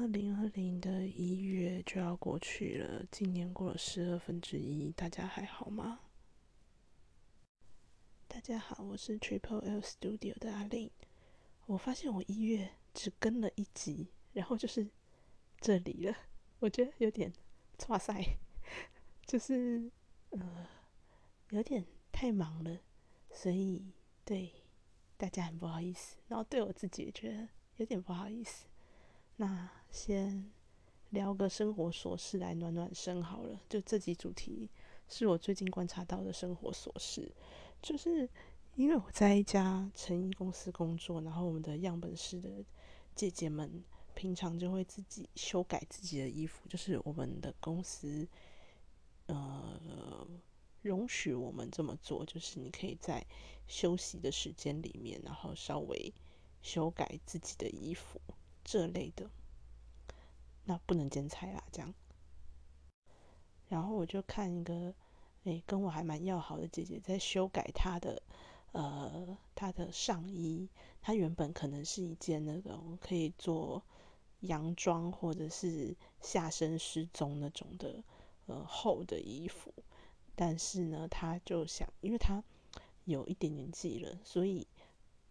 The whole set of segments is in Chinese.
二零二零的一月就要过去了，今年过了十二分之一，大家还好吗？大家好，我是 Triple L Studio 的阿令。我发现我一月只更了一集，然后就是这里了，我觉得有点哇塞，就是呃有点太忙了，所以对大家很不好意思，然后对我自己也觉得有点不好意思。那先聊个生活琐事来暖暖身好了。就这集主题是我最近观察到的生活琐事，就是因为我在一家成衣公司工作，然后我们的样本室的姐姐们平常就会自己修改自己的衣服，就是我们的公司呃容许我们这么做，就是你可以在休息的时间里面，然后稍微修改自己的衣服。这类的，那不能剪裁啦，这样。然后我就看一个，哎，跟我还蛮要好的姐姐在修改她的，呃，她的上衣。她原本可能是一件那种可以做洋装或者是下身失踪那种的，呃，厚的衣服。但是呢，她就想，因为她有一点年纪了，所以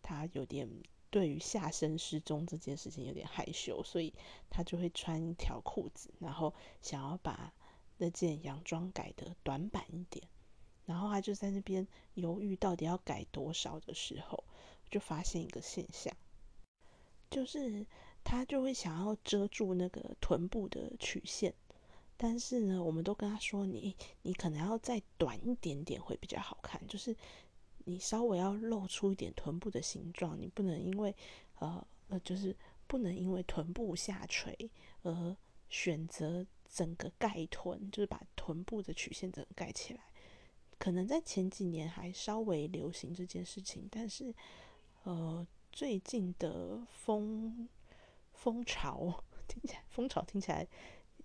她有点。对于下身失踪这件事情有点害羞，所以他就会穿一条裤子，然后想要把那件洋装改的短版一点。然后他就在那边犹豫到底要改多少的时候，就发现一个现象，就是他就会想要遮住那个臀部的曲线，但是呢，我们都跟他说，你你可能要再短一点点会比较好看，就是。你稍微要露出一点臀部的形状，你不能因为呃呃，就是不能因为臀部下垂而选择整个盖臀，就是把臀部的曲线整个盖起来。可能在前几年还稍微流行这件事情，但是呃，最近的风风潮听起来风潮听起来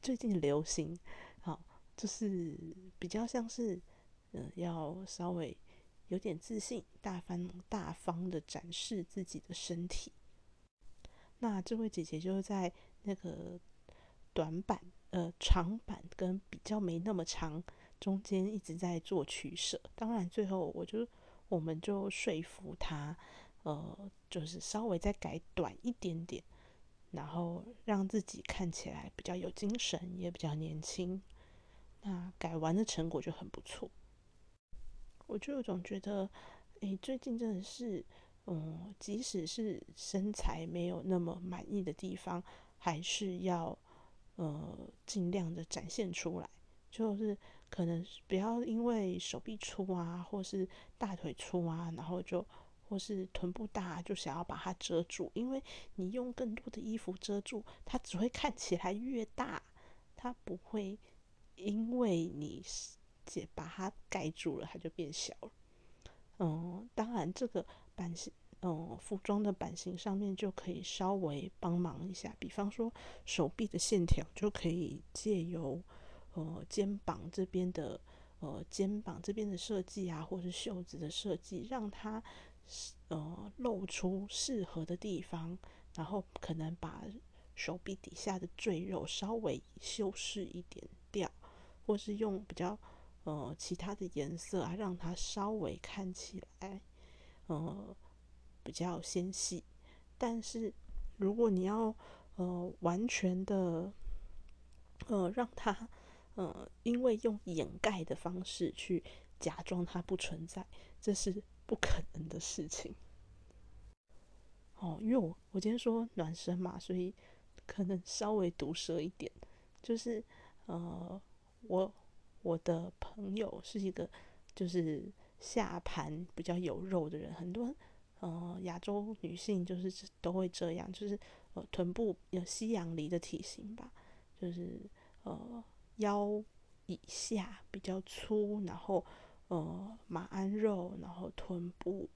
最近流行啊，就是比较像是嗯，要稍微。有点自信，大方大方的展示自己的身体。那这位姐姐就在那个短板、呃长板跟比较没那么长中间一直在做取舍。当然，最后我就我们就说服她，呃，就是稍微再改短一点点，然后让自己看起来比较有精神，也比较年轻。那改完的成果就很不错。我就总觉得，诶，最近真的是，嗯，即使是身材没有那么满意的地方，还是要，呃，尽量的展现出来。就是可能不要因为手臂粗啊，或是大腿粗啊，然后就或是臀部大，就想要把它遮住。因为你用更多的衣服遮住，它只会看起来越大，它不会因为你。姐把它盖住了，它就变小了。嗯，当然这个版型，嗯，服装的版型上面就可以稍微帮忙一下。比方说手臂的线条就可以借由呃肩膀这边的呃肩膀这边的设计啊，或是袖子的设计，让它呃露出适合的地方，然后可能把手臂底下的赘肉稍微修饰一点掉，或是用比较。呃，其他的颜色啊，让它稍微看起来，呃，比较纤细。但是，如果你要呃完全的，呃，让它呃，因为用掩盖的方式去假装它不存在，这是不可能的事情。哦，因为我我今天说暖身嘛，所以可能稍微毒舌一点，就是呃，我。我的朋友是一个，就是下盘比较有肉的人，很多呃亚洲女性就是都会这样，就是呃臀部有西洋梨的体型吧，就是呃腰以下比较粗，然后呃马鞍肉，然后臀部，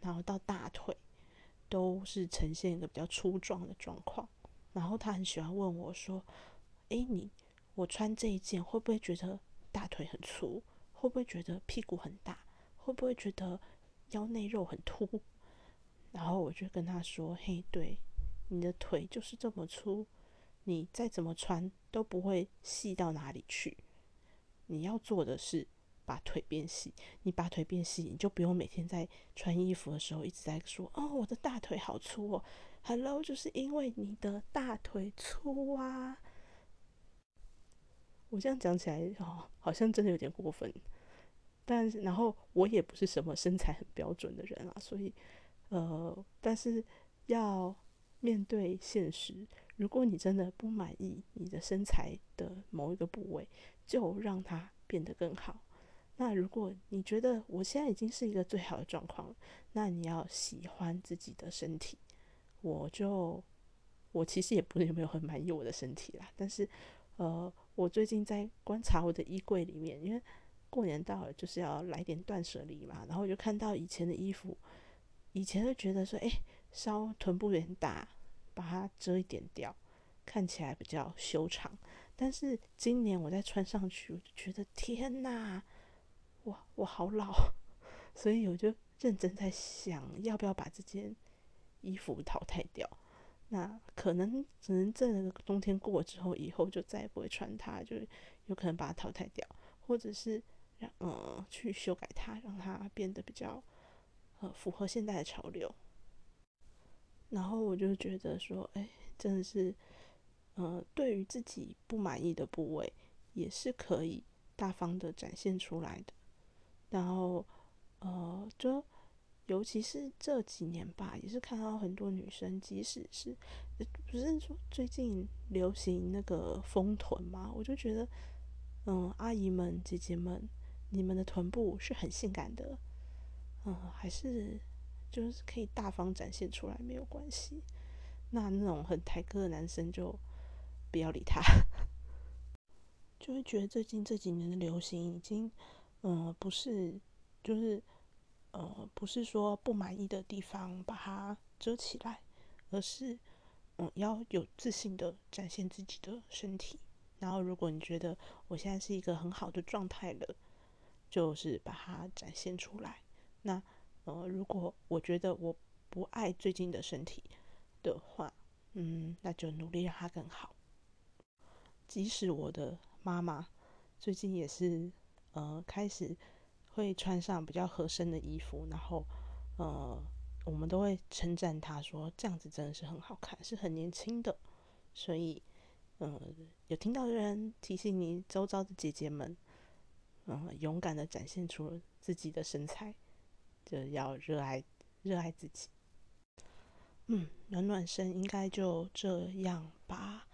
然后到大腿都是呈现一个比较粗壮的状况。然后他很喜欢问我说：“诶，你我穿这一件会不会觉得？”大腿很粗，会不会觉得屁股很大？会不会觉得腰内肉很凸？然后我就跟他说：“嘿，对，你的腿就是这么粗，你再怎么穿都不会细到哪里去。你要做的是把腿变细，你把腿变细，你就不用每天在穿衣服的时候一直在说：“哦，我的大腿好粗哦。”Hello，就是因为你的大腿粗啊。我这样讲起来哦，好像真的有点过分。但是，然后我也不是什么身材很标准的人啊，所以，呃，但是要面对现实，如果你真的不满意你的身材的某一个部位，就让它变得更好。那如果你觉得我现在已经是一个最好的状况，那你要喜欢自己的身体。我就，我其实也不是有没有很满意我的身体啦，但是，呃。我最近在观察我的衣柜里面，因为过年到了，就是要来点断舍离嘛。然后我就看到以前的衣服，以前就觉得说，哎，稍臀部有点大，把它遮一点掉，看起来比较修长。但是今年我再穿上去，我就觉得天哪，哇，我好老，所以我就认真在想，要不要把这件衣服淘汰掉。那可能只能这个冬天过了之后，以后就再也不会穿它，就有可能把它淘汰掉，或者是让呃去修改它，让它变得比较呃符合现代的潮流。然后我就觉得说，哎，真的是，呃，对于自己不满意的部位，也是可以大方的展现出来的。然后，呃，就。尤其是这几年吧，也是看到很多女生，即使是不是说最近流行那个丰臀嘛，我就觉得，嗯，阿姨们、姐姐们，你们的臀部是很性感的，嗯，还是就是可以大方展现出来，没有关系。那那种很抬哥的男生就不要理他，就会觉得最近这几年的流行已经，嗯，不是，就是。呃，不是说不满意的地方把它遮起来，而是嗯要有自信的展现自己的身体。然后，如果你觉得我现在是一个很好的状态了，就是把它展现出来。那呃，如果我觉得我不爱最近的身体的话，嗯，那就努力让它更好。即使我的妈妈最近也是呃开始。会穿上比较合身的衣服，然后，呃，我们都会称赞他说这样子真的是很好看，是很年轻的。所以，嗯，有听到的人提醒你周遭的姐姐们，嗯，勇敢的展现出自己的身材，就要热爱热爱自己。嗯，暖暖身应该就这样吧。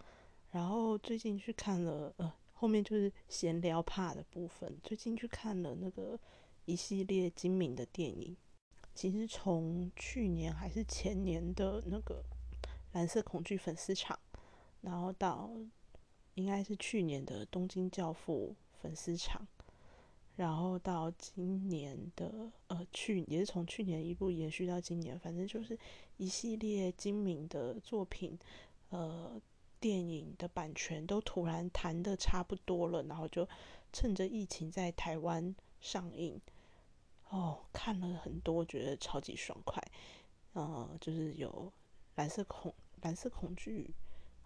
然后最近去看了，呃。后面就是闲聊怕的部分。最近去看了那个一系列精明的电影，其实从去年还是前年的那个蓝色恐惧粉丝场，然后到应该是去年的东京教父粉丝场，然后到今年的呃去也是从去年一路延续到今年，反正就是一系列精明的作品，呃。电影的版权都突然谈的差不多了，然后就趁着疫情在台湾上映，哦，看了很多，觉得超级爽快。呃，就是有蓝色恐蓝色恐惧，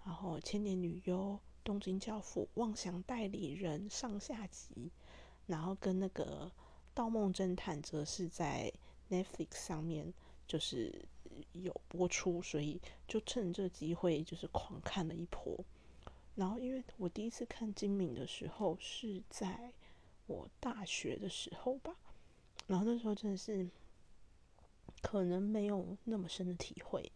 然后千年女优、东京教父、妄想代理人上下集，然后跟那个盗梦侦探则是在 Netflix 上面，就是。有播出，所以就趁这机会就是狂看了一波。然后，因为我第一次看金敏的时候是在我大学的时候吧，然后那时候真的是可能没有那么深的体会。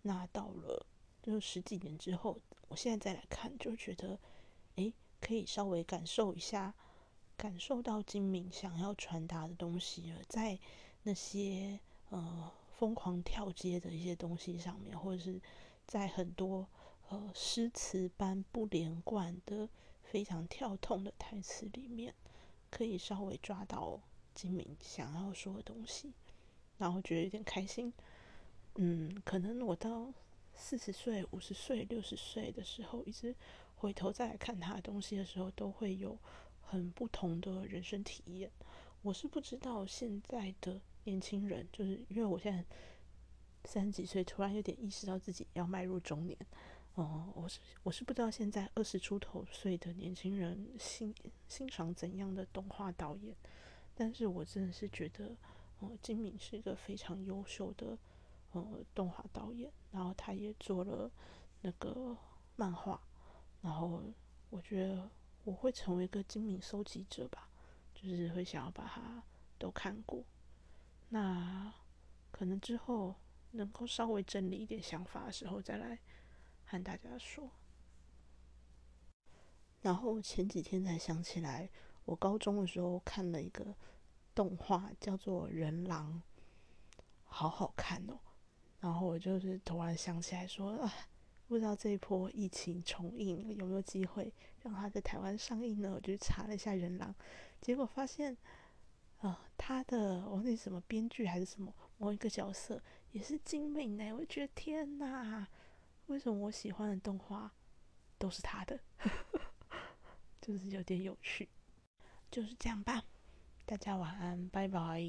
那到了就是十几年之后，我现在再来看，就觉得诶，可以稍微感受一下，感受到金敏想要传达的东西了，在那些呃。疯狂跳接的一些东西上面，或者是在很多呃诗词般不连贯的非常跳痛的台词里面，可以稍微抓到金明想要说的东西，然后觉得有点开心。嗯，可能我到四十岁、五十岁、六十岁的时候，一直回头再来看他的东西的时候，都会有很不同的人生体验。我是不知道现在的。年轻人就是因为我现在三十几岁，突然有点意识到自己要迈入中年，哦，我是我是不知道现在二十出头岁的年轻人欣欣赏怎样的动画导演，但是我真的是觉得，哦，金敏是一个非常优秀的呃动画导演，然后他也做了那个漫画，然后我觉得我会成为一个金敏收集者吧，就是会想要把它都看过，那可能之后能够稍微整理一点想法的时候再来。和大家说，然后前几天才想起来，我高中的时候看了一个动画，叫做《人狼》，好好看哦。然后我就是突然想起来说，啊，不知道这一波疫情重映有没有机会让它在台湾上映呢？我就查了一下《人狼》，结果发现，啊，他的我那什么编剧还是什么某一个角色也是精美呢。我觉得天哪！为什么我喜欢的动画都是他的？就是有点有趣，就是这样吧。大家晚安，拜拜。